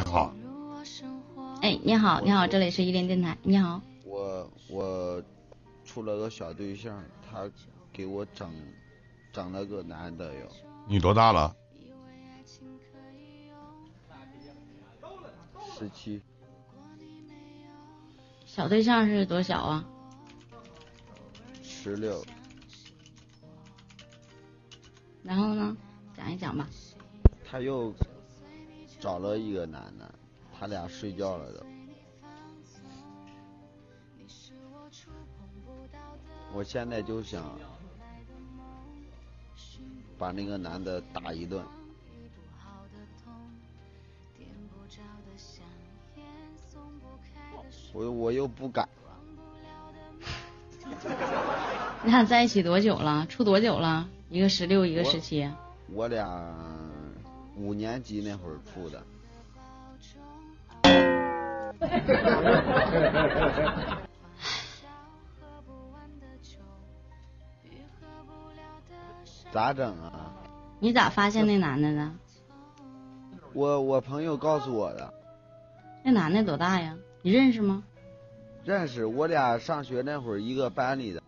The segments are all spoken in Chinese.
喂，好，哎，你好，你好，这里是伊林电台，你好。我我处了个小对象，他给我整整了个男的哟。你多大了？十七。小对象是多小啊？十六。然后呢？讲一讲吧。他又找了一个男的，他俩睡觉了都。我现在就想把那个男的打一顿。我我又不敢。你俩在一起多久了？处多久了？一个十六，一个十七。我俩五年级那会儿处的。咋整啊？你咋发现那男的的？我我朋友告诉我的。那男的多大呀？你认识吗？认识，我俩上学那会儿一个班里的。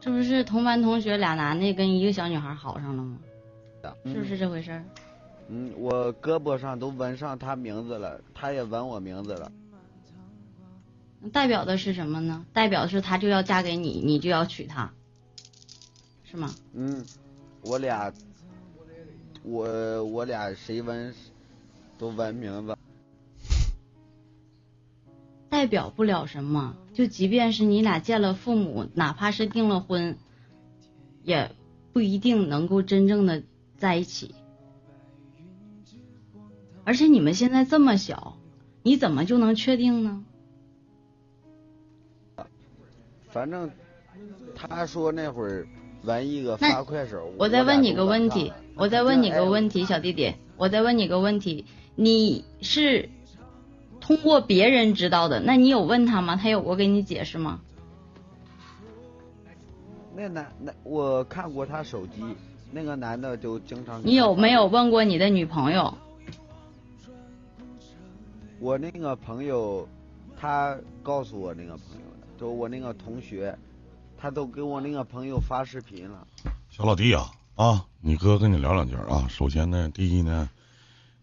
这不是同班同学俩男的跟一个小女孩好上了吗？是不是这回事？嗯，我胳膊上都纹上他名字了，他也纹我名字了。代表的是什么呢？代表是他就要嫁给你，你就要娶她，是吗？嗯，我俩，我我俩谁纹都纹名字。代表不了什么，就即便是你俩见了父母，哪怕是订了婚，也不一定能够真正的在一起。而且你们现在这么小，你怎么就能确定呢？反正他说那会儿玩一个发快手。我再问你个问题，我再问你个问题，小弟弟，我再问你个问题，你是？通过别人知道的，那你有问他吗？他有过给你解释吗？那男那我看过他手机，那个男的就经常。你有没有问过你的女朋友？我那个朋友，他告诉我那个朋友的，就我那个同学，他都给我那个朋友发视频了。小老弟啊啊，你哥跟你聊两句啊。首先呢，第一呢。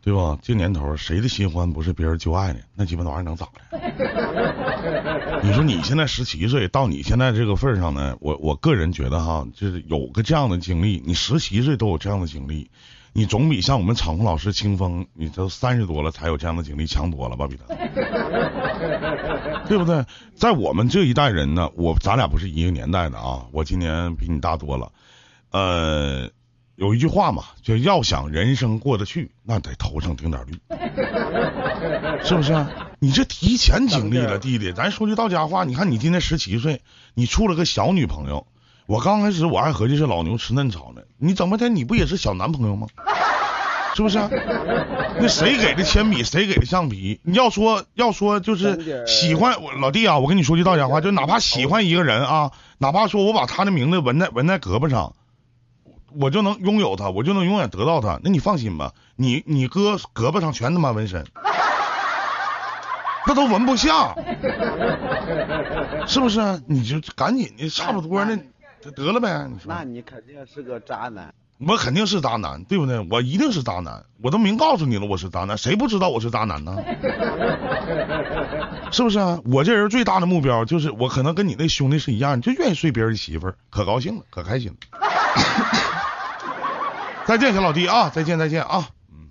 对吧？这年头，谁的新欢不是别人旧爱呢？那鸡巴那玩意儿能咋的？你说你现在十七岁，到你现在这个份上呢，我我个人觉得哈，就是有个这样的经历，你十七岁都有这样的经历，你总比像我们场控老师清风，你都三十多了才有这样的经历强多了吧？比他，对不对？在我们这一代人呢，我咱俩不是一个年代的啊，我今年比你大多了，呃。有一句话嘛，就要想人生过得去，那得头上顶点绿，是不是？你这提前经历了，弟弟，咱说句到家话，你看你今年十七岁，你处了个小女朋友，我刚开始我还合计是老牛吃嫩草呢，你怎么的？你不也是小男朋友吗？是不是？那谁给的铅笔，谁给的橡皮？你要说要说就是喜欢我老弟啊，我跟你说句到家话，就哪怕喜欢一个人啊，哪怕说我把他的名字纹在纹在胳膊上。我就能拥有他，我就能永远得到他。那你放心吧，你你哥胳膊上全他妈纹身，那都纹不下，是不是？你就赶紧的，差不多那就得了呗。你说，那你肯定是个渣男。我肯定是渣男，对不对？我一定是渣男，我都明告诉你了，我是渣男，谁不知道我是渣男呢？是不是？我这人最大的目标就是，我可能跟你那兄弟是一样，就愿意睡别人媳妇儿，可高兴了，可开心了。再见，小老弟啊！再见，再见啊！嗯。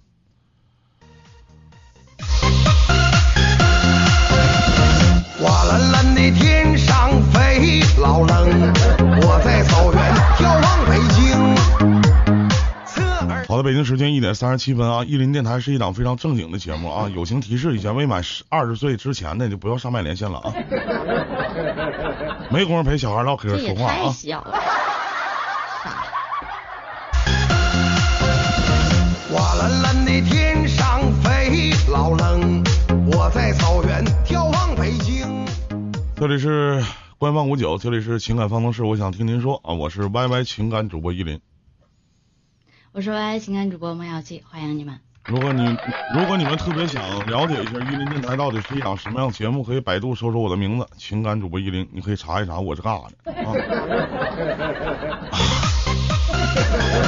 瓦蓝蓝的天上飞，老冷，我在草原眺望北京。好的，北京时间一点三十七分啊！意林电台是一档非常正经的节目啊！友情提示一下，未满十二十岁之前的就不要上麦连线了啊！没工夫陪小孩唠嗑说话啊！瓦蓝蓝的天上飞，老冷，我在草原眺望北京。这里是官方五九，这里是情感方程式，我想听您说啊，我是 Y Y 情感主播依林，我是 Y Y 情感主播孟小七，欢迎你们。如果你如果你们特别想了解一下依林电台到底是一档什么样的节目，可以百度搜索我的名字“情感主播依林”，你可以查一查我是干啥的啊。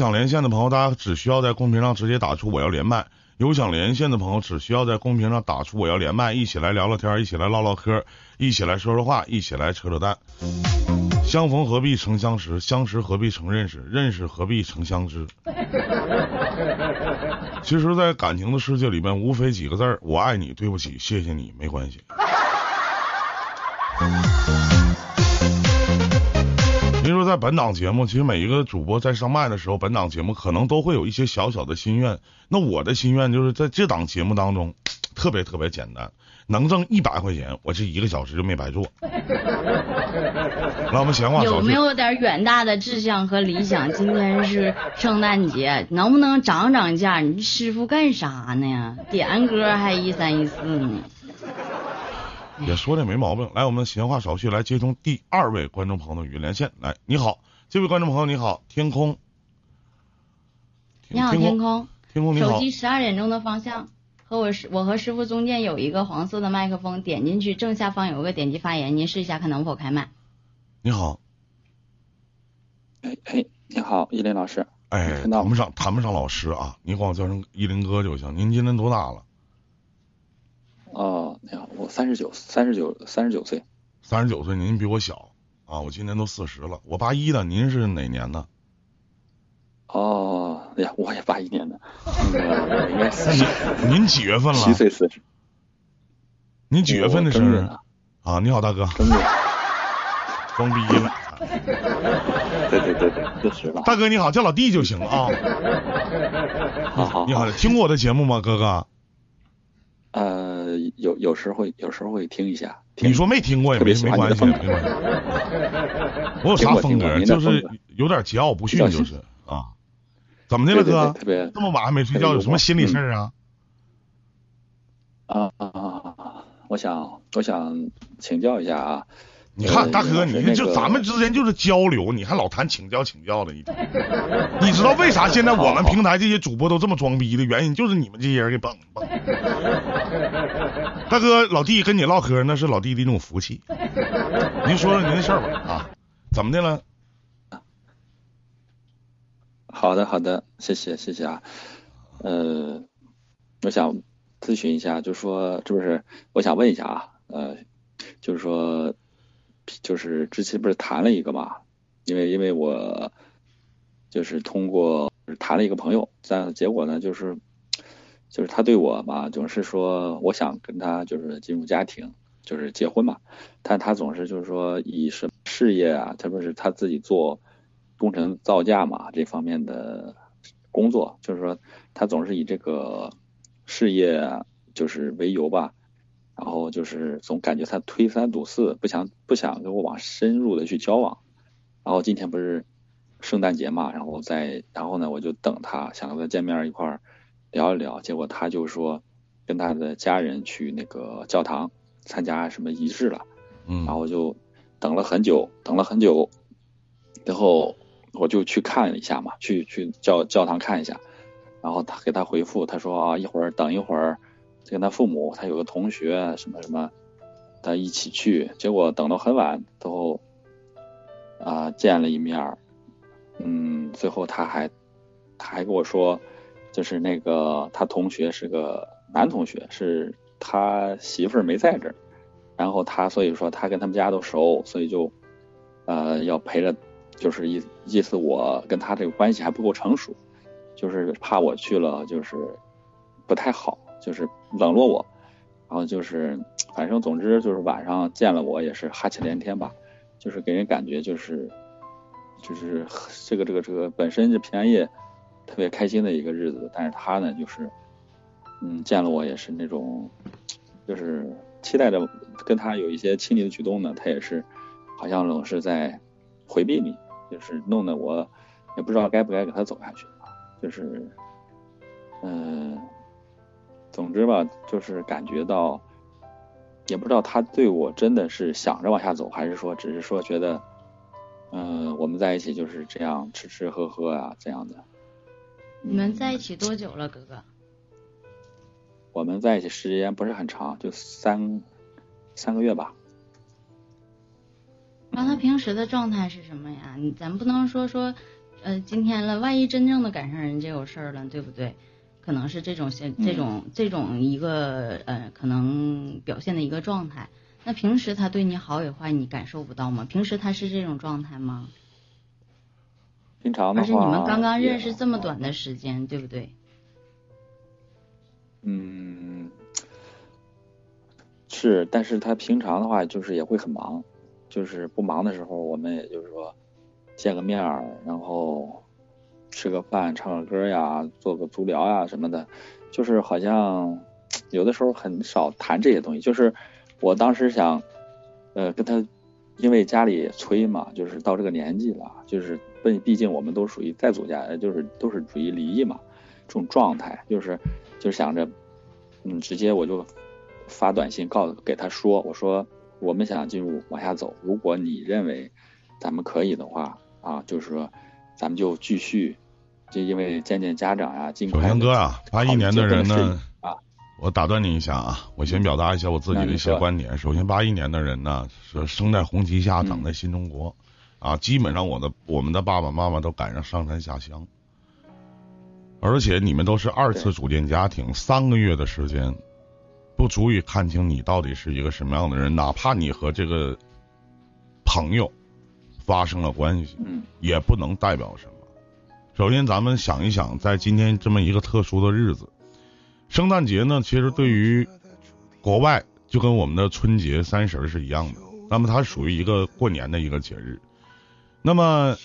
想连线的朋友，大家只需要在公屏上直接打出我要连麦。有想连线的朋友，只需要在公屏上打出我要连麦，一起来聊聊天，一起来唠唠嗑，一起来说说话，一起来扯扯淡。相逢何必曾相识，相识何必曾认识，认识何必曾相知。其实，在感情的世界里面，无非几个字儿：我爱你，对不起，谢谢你，没关系。在本档节目，其实每一个主播在上麦的时候，本档节目可能都会有一些小小的心愿。那我的心愿就是在这档节目当中，特别特别简单，能挣一百块钱，我这一个小时就没白做。那，我们闲话少有没有点远大的志向和理想？今天是圣诞节，能不能涨涨价？你师傅干啥呢？点歌还一三一四呢？也说的没毛病。来，我们闲话少叙，来接通第二位观众朋友的语音连线。来，你好，这位观众朋友你好，天空。你好，天天，空。天空你好。手机十二点钟的方向，和我师我和师傅中间有一个黄色的麦克风，点进去正下方有个点击发言，您试一下看能否开麦。你好，哎哎，你好，依林老师。哎，谈不上谈不上老师啊，你管我叫声依林哥就行。您今年多大了？哦，你好，我三十九，三十九，三十九岁。三十九岁，您比我小啊，我今年都四十了。我八一的，您是哪年的？哦，哎呀，我也八一年的，您您几月份了七了？岁四十。您几月份的生日？啊？你好，大哥，真的。装逼了。对对对对，四十了。大哥你好，叫老弟就行啊。好好你好，听过我的节目吗，哥哥？呃，有有时候会有时候会听一下。你说没听过也没没关系。我有啥风格？就是有点桀骜不驯，就是啊。怎么的了，哥？特别这么晚还没睡觉，有什么心理事儿啊？啊啊啊啊！我想我想请教一下啊。你看，呃大哥，你就咱们之间就是交流，你还老谈请教请教的，一天。你知道为啥现在我们平台这些主播都这么装逼的原因，就是你们这些人给绷绷。大哥，老弟跟你唠嗑，那是老弟的一种福气。您说说您的事儿吧啊，怎么的了？好的，好的，谢谢，谢谢啊。呃，我想咨询一下，就说这不是，我想问一下啊，呃，就是说，就是之前不是谈了一个嘛，因为因为我就是通过谈了一个朋友，但结果呢，就是就是他对我嘛，总是说我想跟他就是进入家庭，就是结婚嘛，但他总是就是说以什么事业啊，特别是他自己做工程造价嘛这方面的工作，就是说他总是以这个事业就是为由吧，然后就是总感觉他推三阻四，不想不想跟我往深入的去交往。然后今天不是圣诞节嘛，然后再然后呢，我就等他，想跟他见面一块儿聊一聊，结果他就说跟他的家人去那个教堂参加什么仪式了。嗯然后就等了很久，等了很久，然后我就去看了一下嘛，去去教教堂看一下，然后他给他回复，他说啊，一会儿等一会儿，跟他父母，他有个同学什么什么，他一起去，结果等到很晚，最后啊、见了一面，嗯，最后他还他还跟我说，就是那个他同学是个男同学，是他媳妇儿没在这儿。然后他所以说他跟他们家都熟，所以就呃要陪着，就是意意思我跟他这个关系还不够成熟，就是怕我去了就是不太好，就是冷落我，然后就是反正总之就是晚上见了我也是哈气连天吧，就是给人感觉就是就是这个这个这个本身是平安夜特别开心的一个日子，但是他呢就是嗯见了我也是那种就是期待着跟他有一些亲密的举动呢，他也是好像总是在回避你，就是弄得我也不知道该不该跟他走下去，就是嗯、总之吧，就是感觉到也不知道他对我真的是想着往下走，还是说只是说觉得，嗯、我们在一起就是这样吃吃喝喝啊这样的。你们在一起多久了，哥哥？我们在一起时间不是很长，就三三个月吧。那他平时的状态是什么呀？你咱不能说说，呃，今天了，万一真正的赶上人家有事儿了，对不对？可能是这种现这种这种一个呃，可能表现的一个状态。那平时他对你好与坏，你感受不到吗？平时他是这种状态吗？平常的话，而且你们刚刚认识这么短的时间，对不对？嗯，是，但是他平常的话就是也会很忙，就是不忙的时候，我们也就是说见个面儿，然后吃个饭、唱个歌呀，做个足疗呀什么的，就是好像有的时候很少谈这些东西。就是我当时想，呃，跟他，因为家里催嘛，就是到这个年纪了，就是毕毕竟我们都属于再组家，就是都是属于离异嘛，这种状态，就是就是想着，嗯，直接我就发短信告诉给他说，我说我们想进入往下走，如果你认为咱们可以的话啊，就是说咱们就继续，就因为见见家长啊、尽首先哥啊，八一年的人呢啊，我打断你一下啊，我先表达一下我自己的一些观点。首先，八一年的人呢是生在红旗下，长在新中国，啊，基本上我的我们的爸爸妈妈都赶上上山下乡，而且你们都是二次组建家庭，三个月的时间，不足以看清你到底是一个什么样的人，哪怕你和这个朋友发生了关系，嗯也不能代表什么。首先，咱们想一想，在今天这么一个特殊的日子，圣诞节呢，其实对于国外就跟我们的春节、三十儿是一样的，那么它属于一个过年的一个节日。那么，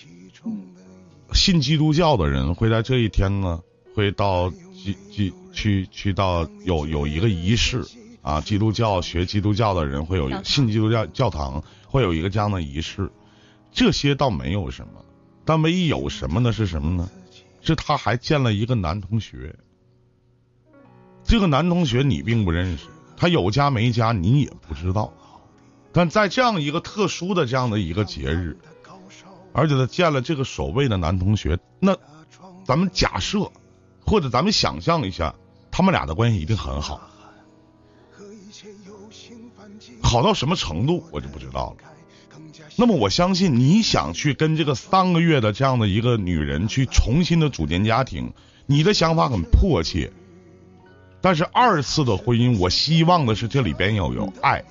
信基督教的人会在这一天呢，会到基基去去到有有一个仪式啊，基督教学基督教的人会有信基督教教堂会有一个这样的仪式，这些倒没有什么，但唯一有什么呢？是什么呢？是他还见了一个男同学，这个男同学你并不认识，他有家没家你也不知道，但在这样一个特殊的这样的一个节日，而且他见了这个所谓的男同学，那咱们假设或者咱们想象一下，他们俩的关系一定很好，好到什么程度我就不知道了。那么我相信你想去跟这个三个月的这样的一个女人去重新的组建家庭，你的想法很迫切。但是二次的婚姻，我希望的是这里边要有爱，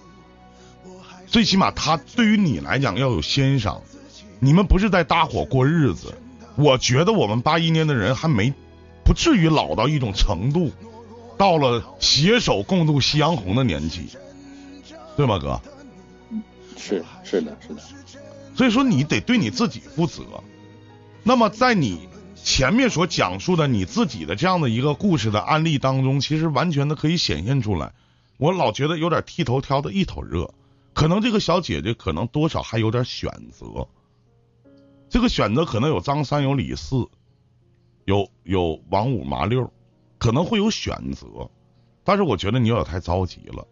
最起码他对于你来讲要有欣赏。你们不是在搭伙过日子，我觉得我们八一年的人还没不至于老到一种程度，到了携手共度夕阳红的年纪，对吗，哥？是是的是的，所以说你得对你自己负责。那么在你前面所讲述的你自己的这样的一个故事的案例当中，其实完全的可以显现出来。我老觉得有点剃头挑的一头热，可能这个小姐姐可能多少还有点选择，这个选择可能有张三有李四，有有王五麻六，可能会有选择，但是我觉得你有点太着急了。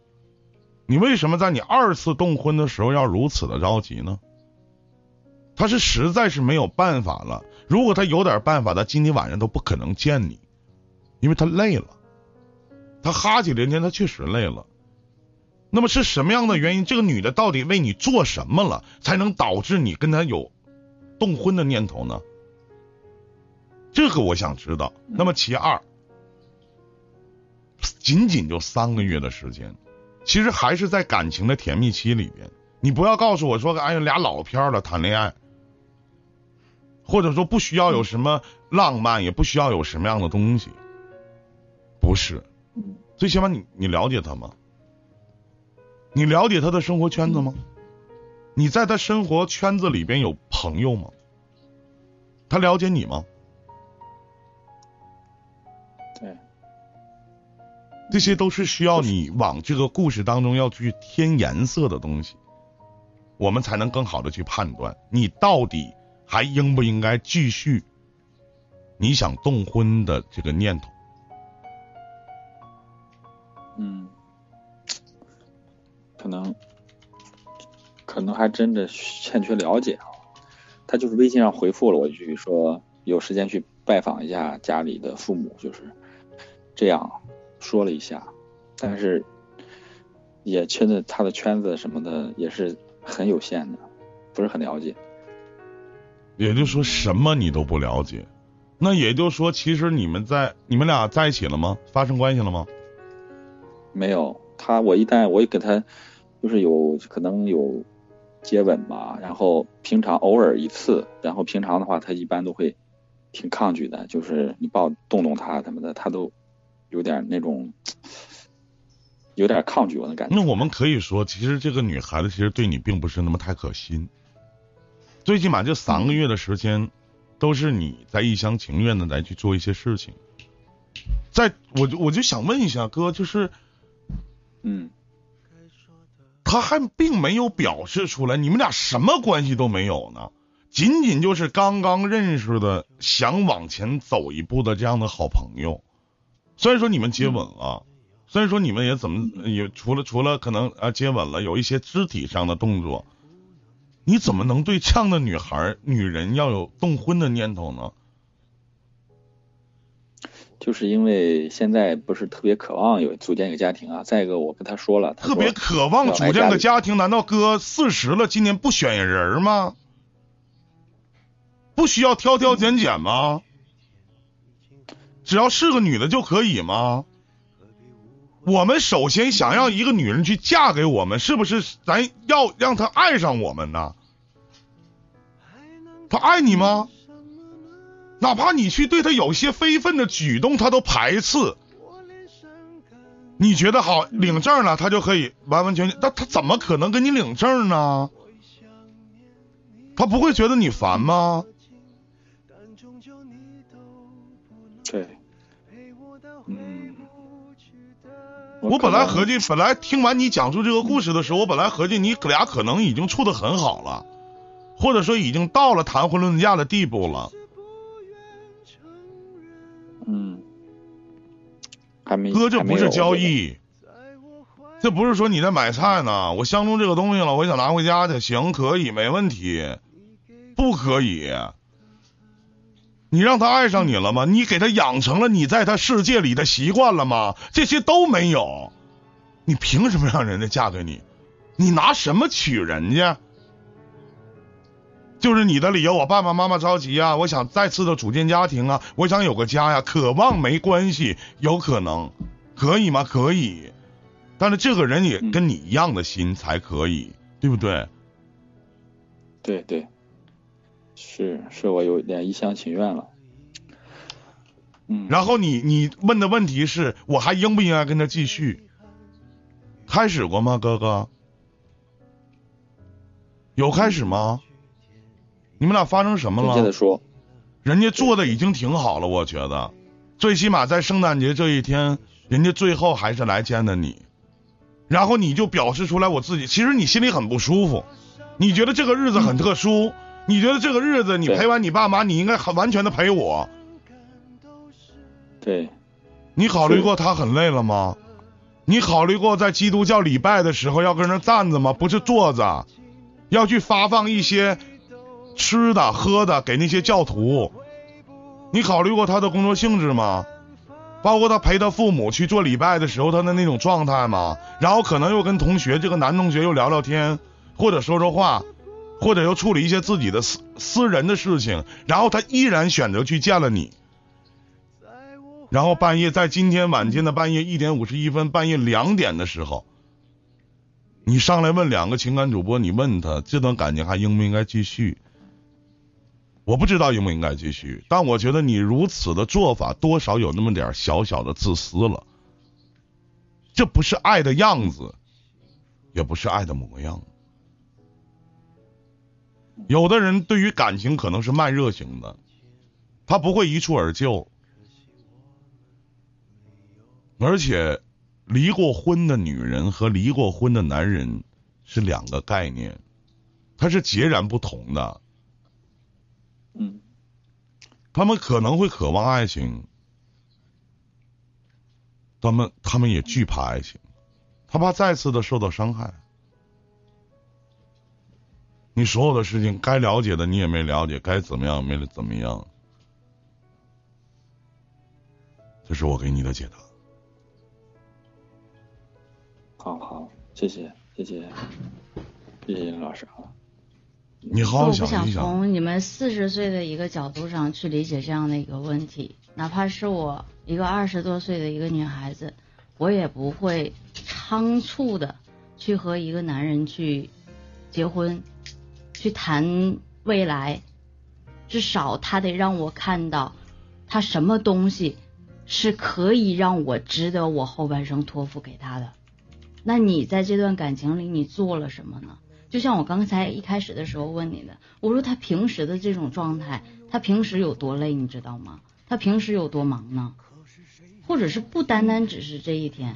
你为什么在你二次动婚的时候要如此的着急呢？他是实在是没有办法了。如果他有点办法，他今天晚上都不可能见你，因为他累了，他哈气连天，他确实累了。那么是什么样的原因？这个女的到底为你做什么了，才能导致你跟他有动婚的念头呢？这个我想知道。那么其二，仅仅就三个月的时间，其实还是在感情的甜蜜期里边。你不要告诉我说，哎呀，俩老片了谈恋爱，或者说不需要有什么浪漫，也不需要有什么样的东西，不是。最起码你你了解他吗？你了解他的生活圈子吗？你在他生活圈子里边有朋友吗？他了解你吗？这些都是需要你往这个故事当中要去添颜色的东西，我们才能更好的去判断你到底还应不应该继续你想动婚的这个念头。嗯，可能可能还真的欠缺了解啊。他就是微信上回复了我一句，说有时间去拜访一下家里的父母，就是这样说了一下，但是也真的他的圈子什么的也是很有限的，不是很了解。也就是说什么你都不了解，那也就是说，其实你们在你们俩在一起了吗？发生关系了吗？没有，他我一旦我也给他就是有可能有接吻吧，然后平常偶尔一次，然后平常的话他一般都会挺抗拒的，就是你抱动动他什么的，他都有点那种有点抗拒我的感觉。那我们可以说，其实这个女孩子其实对你并不是那么太可心。最起码这三个月的时间，都是你在一厢情愿的来去做一些事情。在我就我就想问一下哥，就是，嗯，他还并没有表示出来，你们俩什么关系都没有呢？仅仅就是刚刚认识的，想往前走一步的这样的好朋友。虽然说你们接吻了，虽然说你们也怎么也除了除了可能啊接吻了，有一些肢体上的动作，你怎么能对这样的女孩、女人要有动婚的念头呢？就是因为现在不是特别渴望有组建一个家庭啊。再一个，我跟他说了，他特别渴望组建个家庭，难道哥四十了，今年不选人吗？不需要挑挑拣拣吗？只要是个女的就可以吗？我们首先想要一个女人去嫁给我们，是不是咱要让她爱上我们呢？她爱你吗？哪怕你去对她有些非分的举动，她都排斥。你觉得好领证了，她就可以完完全全？那她怎么可能跟你领证呢？她不会觉得你烦吗？对，嗯，我本来合计，本来听完你讲述这个故事的时候，我本来合计你俩可能已经处的很好了，或者说已经到了谈婚论嫁的地步了。嗯，还没哥，这不是交易，这不是说你在买菜呢。我相中这个东西了，我想拿回家去，行，可以，没问题。不可以，你让他爱上你了吗？你给他养成了你在他世界里的习惯了吗？这些都没有，你凭什么让人家嫁给你？你拿什么娶人家？就是你的理由，我爸爸妈妈着急啊，我想再次的组建家庭啊，我想有个家呀，渴望没关系，有可能，可以吗？可以，但是这个人也跟你一样的心才可以，对不对？对对，是是我有点一厢情愿了。嗯，然后你你问的问题是我还应不应该跟他继续？开始过吗，哥哥？有开始吗？你们俩发生什么了？紧接着说，人家做的已经挺好了，我觉得，最起码在圣诞节这一天，人家最后还是来见的你，然后你就表示出来我自己，其实你心里很不舒服，你觉得这个日子很特殊，你觉得这个日子你陪完你爸妈，你应该很完全的陪我，对，你考虑过他很累了吗？你考虑过在基督教礼拜的时候要跟人站着吗？不是坐着，要去发放一些吃的喝的给那些教徒。你考虑过他的工作性质吗？包括他陪他父母去做礼拜的时候，他的那种状态吗？然后可能又跟同学这个男同学又聊聊天，或者说说话，或者又处理一些自己的私私人的事情，然后他依然选择去见了你。然后半夜在今天晚间的半夜一点五十一分，半夜两点的时候，你上来问两个情感主播，你问他这段感情还应不应该继续？我不知道应不应该继续，但我觉得你如此的做法多少有那么点小小的自私了。这不是爱的样子，也不是爱的模样。有的人对于感情可能是慢热型的，他不会一蹴而就。而且，离过婚的女人和离过婚的男人是两个概念，他是截然不同的。嗯他们可能会渴望爱情，他们他们也惧怕爱情，他怕再次的受到伤害。你所有的事情该了解的你也没了解，该怎么样没怎么样。这是我给你的解答。好好，谢谢谢谢谢谢老师啊。你好好我不想，从你们四十岁的一个角度上去理解这样的一个问题，哪怕是我一个二十多岁的一个女孩子，我也不会仓促的去和一个男人去结婚，去谈未来，至少他得让我看到他什么东西是可以让我值得我后半生托付给他的。那你在这段感情里，你做了什么呢？就像我刚才一开始的时候问你的，我说他平时的这种状态，他平时有多累，你知道吗？他平时有多忙呢？或者是不单单只是这一天，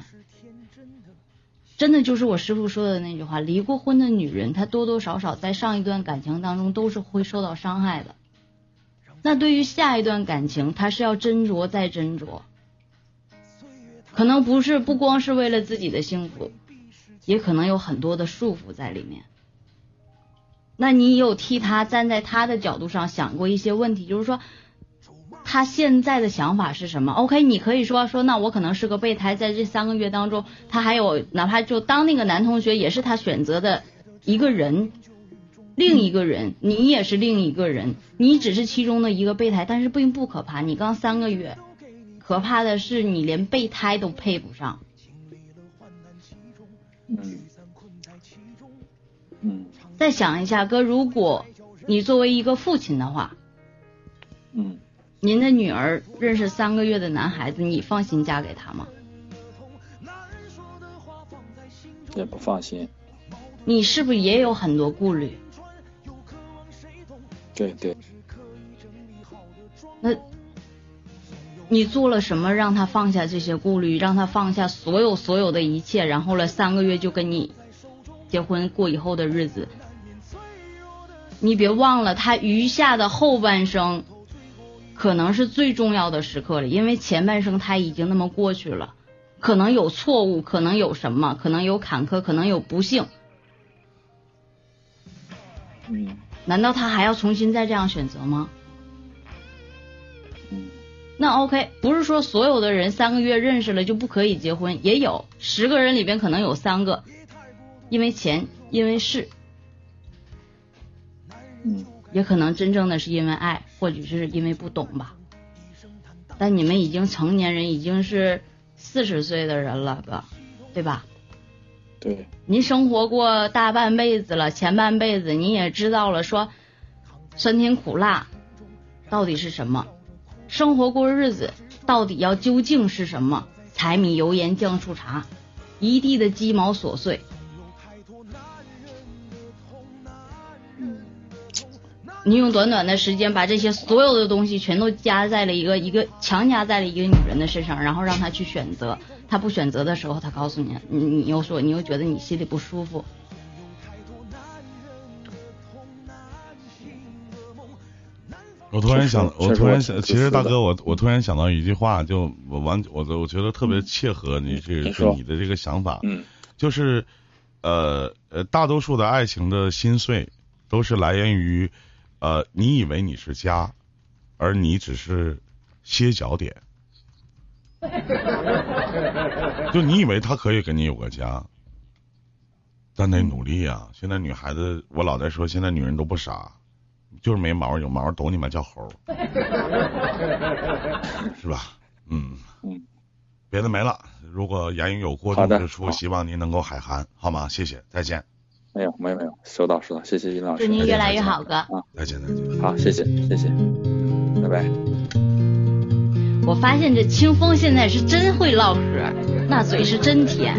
真的就是我师傅说的那句话：离过婚的女人，她多多少少在上一段感情当中都是会受到伤害的。那对于下一段感情，她是要斟酌再斟酌，可能不是不光是为了自己的幸福，也可能有很多的束缚在里面。那你有替他站在他的角度上想过一些问题，就是说他现在的想法是什么？OK，你可以说说，那我可能是个备胎，在这三个月当中，他还有哪怕就当那个男同学也是他选择的一个人，另一个人，你也是另一个人，你只是其中的一个备胎，但是并不可怕。你刚三个月，可怕的是你连备胎都配不上。嗯嗯再想一下，哥，如果你作为一个父亲的话，嗯，您的女儿认识三个月的男孩子，你放心嫁给他吗？也不放心。你是不是也有很多顾虑？对对，那你做了什么让他放下这些顾虑，让他放下所有所有的一切，然后了三个月就跟你结婚过以后的日子？你别忘了，他余下的后半生可能是最重要的时刻了，因为前半生他已经那么过去了，可能有错误，可能有什么，可能有坎坷，可能有不幸。嗯难道他还要重新再这样选择吗？嗯那 OK，不是说所有的人三个月认识了就不可以结婚，也有十个人里边可能有三个因为钱，因为事，嗯也可能真正的是因为爱，或许是因为不懂吧。但你们已经成年人，已经是四十岁的人了，哥，对吧？对，您生活过大半辈子了，前半辈子您也知道了，说酸甜苦辣到底是什么，生活过日子到底要究竟是什么？柴米油盐酱醋茶，一地的鸡毛琐碎。你用短短的时间把这些所有的东西全都加在了一个一个强加在了一个女人的身上，然后让她去选择。她不选择的时候，她告诉你，你你又说你又觉得你心里不舒服。我突然想，我突然想，其实大哥，我我突然想到一句话，就我完，我我觉得特别切合你这个你的这个想法，嗯就是呃呃，大多数的爱情的心碎都是来源于呃，你以为你是家，而你只是歇脚点，就你以为他可以跟你有个家，但得努力啊！现在女孩子，我老在说，现在女人都不傻，就是没毛有毛懂你们叫猴，是吧？嗯嗯，别的没了。如果言语有过好的重之处，希望您能够海涵，好吗？谢谢，再见，没有没有没有，收到收到，谢谢尹老师，祝您越来越好，哥啊。再见，再见。好，谢谢谢谢，拜拜。我发现这清风现在是真会唠嗑，那嘴是真甜。